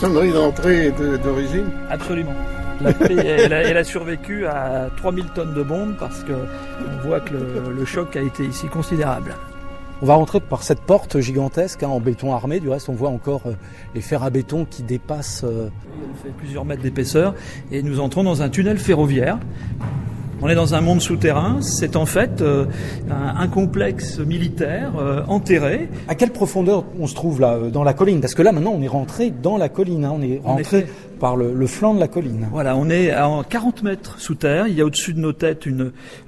maçonnerie d'entrée d'origine Absolument. La paix, elle, a, elle, a, survécu à 3000 tonnes de bombes parce que on voit que le, le choc a été ici considérable. On va rentrer par cette porte gigantesque hein, en béton armé. Du reste, on voit encore euh, les fers à béton qui dépassent. Euh... Elle fait plusieurs mètres d'épaisseur et nous entrons dans un tunnel ferroviaire. On est dans un monde souterrain. C'est en fait euh, un, un, complexe militaire euh, enterré. À quelle profondeur on se trouve là, dans la colline? Parce que là, maintenant, on est rentré dans la colline. Hein. On est rentré par le, flanc de la colline. Voilà, on est à 40 mètres sous terre. Il y a au-dessus de nos têtes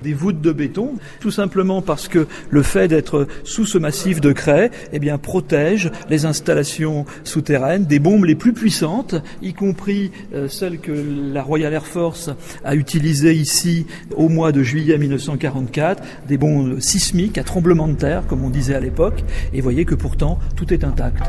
des voûtes de béton, tout simplement parce que le fait d'être sous ce massif de craie, eh protège les installations souterraines des bombes les plus puissantes, y compris euh, celles que la Royal Air Force a utilisées ici au mois de juillet 1944, des bombes sismiques à tremblement de terre, comme on disait à l'époque. Et voyez que pourtant tout est intact.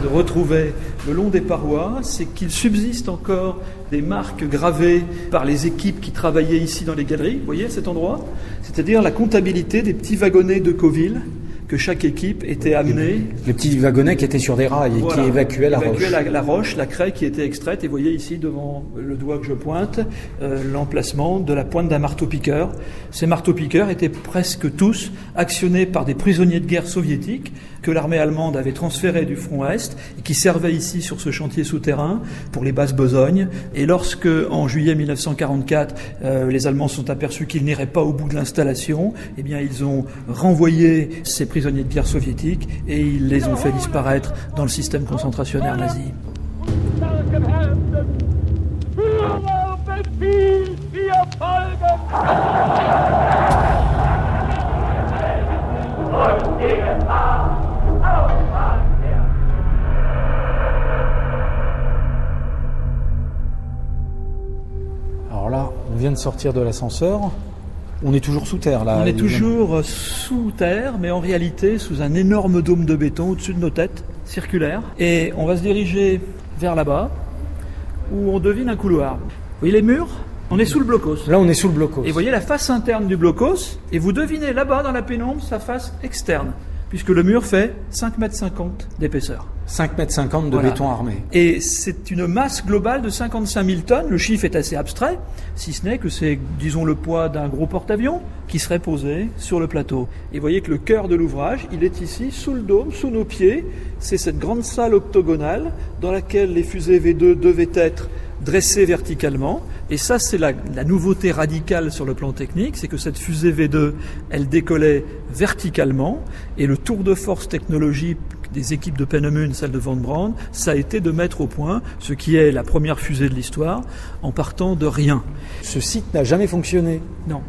De retrouver le long des parois, c'est qu'il subsiste encore des marques gravées par les équipes qui travaillaient ici dans les galeries, vous voyez cet endroit? C'est-à-dire la comptabilité des petits wagonnets de Coville que chaque équipe était amenée. Les petits wagonnets qui étaient sur des rails et voilà, qui évacuaient la évacuaient roche. La, la, roche, la craie qui était extraite. Et vous voyez ici devant le doigt que je pointe euh, l'emplacement de la pointe d'un marteau-piqueur. Ces marteaux-piqueurs étaient presque tous actionnés par des prisonniers de guerre soviétiques que l'armée allemande avait transférés du front Est et qui servaient ici sur ce chantier souterrain pour les basses besognes. Et lorsque, en juillet 1944, euh, les Allemands sont aperçus qu'ils n'iraient pas au bout de l'installation, eh bien, ils ont renvoyé ces prisonniers de guerre soviétiques et ils les ont fait disparaître dans le système concentrationnaire nazi. Alors là, on vient de sortir de l'ascenseur. On est toujours sous terre là. On est toujours sous terre, mais en réalité sous un énorme dôme de béton au-dessus de nos têtes, circulaire. Et on va se diriger vers là-bas, où on devine un couloir. Vous voyez les murs? On est sous le blocos. Là, on est sous le blocos. Et vous voyez la face interne du blocos, et vous devinez là-bas dans la pénombre sa face externe, puisque le mur fait 5,50 mètres d'épaisseur. 5,50 mètres de Voilà. béton armé. Et c'est une masse globale de 55 000 tonnes. Le chiffre est assez abstrait, si ce n'est que c'est, disons, le poids d'un gros porte-avions qui serait posé sur le plateau. Et vous voyez que le cœur de l'ouvrage, il est ici, sous le dôme, sous nos pieds. C'est cette grande salle octogonale dans laquelle les fusées V2 devaient être dressées verticalement. Et ça, c'est la, la nouveauté radicale sur le plan technique, c'est que cette fusée V2, elle décollait verticalement. Et le tour de force technologique des équipes de Pennemun, celle de Van Brand, ça a été de mettre au point ce qui est la première fusée de l'histoire en partant de rien. Ce site n'a jamais fonctionné. Non.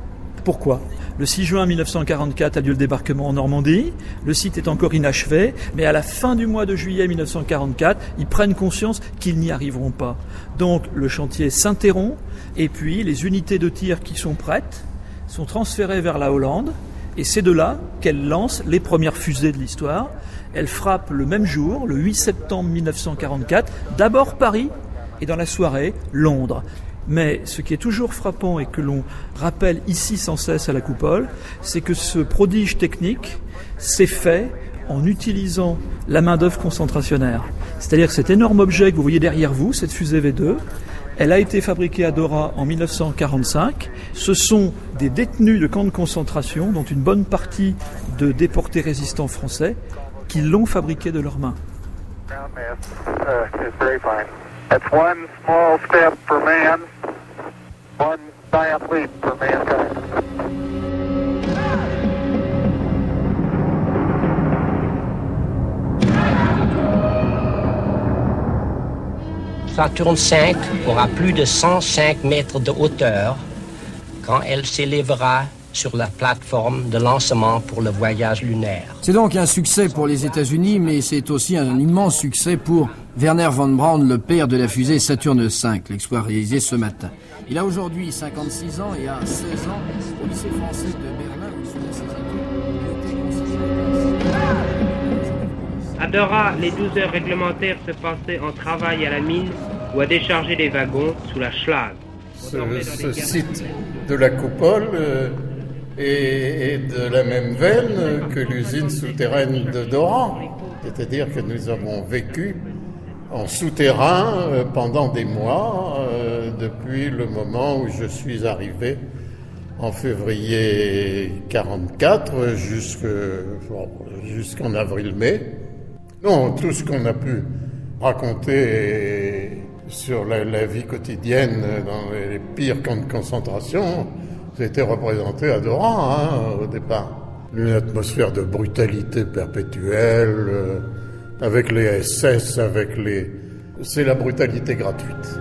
Pourquoi? Le 6 juin 1944 a lieu le débarquement en Normandie. Le site est encore inachevé, mais à la fin du mois de juillet 1944, ils prennent conscience qu'ils n'y arriveront pas. Donc le chantier s'interrompt et puis les unités de tir qui sont prêtes sont transférées vers la Hollande et c'est de là qu'elle lance les premières fusées de l'histoire. Elle frappe le même jour, le 8 septembre 1944, d'abord Paris et dans la soirée Londres. Mais ce qui est toujours frappant et que l'on rappelle ici sans cesse à la coupole, c'est que ce prodige technique s'est fait en utilisant la main-d'œuvre concentrationnaire. C'est-à-dire cet énorme objet que vous voyez derrière vous, cette fusée V2, elle a été fabriquée à Dora en 1945. Ce sont des détenus de camps de concentration, dont une bonne partie de déportés résistants français, qui l'ont fabriquée de leurs mains. Step. Saturne V aura plus de 105 mètres de hauteur quand elle s'élèvera sur la plateforme de lancement pour le voyage lunaire. C'est donc un succès pour les États-Unis, mais c'est aussi un immense succès pour Werner von Braun, le père de la fusée Saturne V, l'exploit réalisé ce matin. Il a aujourd'hui 56 ans et a 16 ans au lycée français de Berlin où il ses. À Dora, les 12 heures réglementaires se passaient en travail à la mine ou à décharger les wagons sous la Schlag. Ce, site de la coupole euh, est, de la même veine que l'usine souterraine de Doran. C'est-à-dire que nous avons vécu en souterrain euh, pendant des mois, euh, depuis le moment où je suis arrivé en février 44 jusqu'en avril-mai. Non, tout ce qu'on a pu raconter sur la, vie quotidienne dans les pires camps de concentration, c'était représenté à Doran hein, au départ. Une atmosphère de brutalité perpétuelle, euh, avec les SS, avec les... C'est la brutalité gratuite.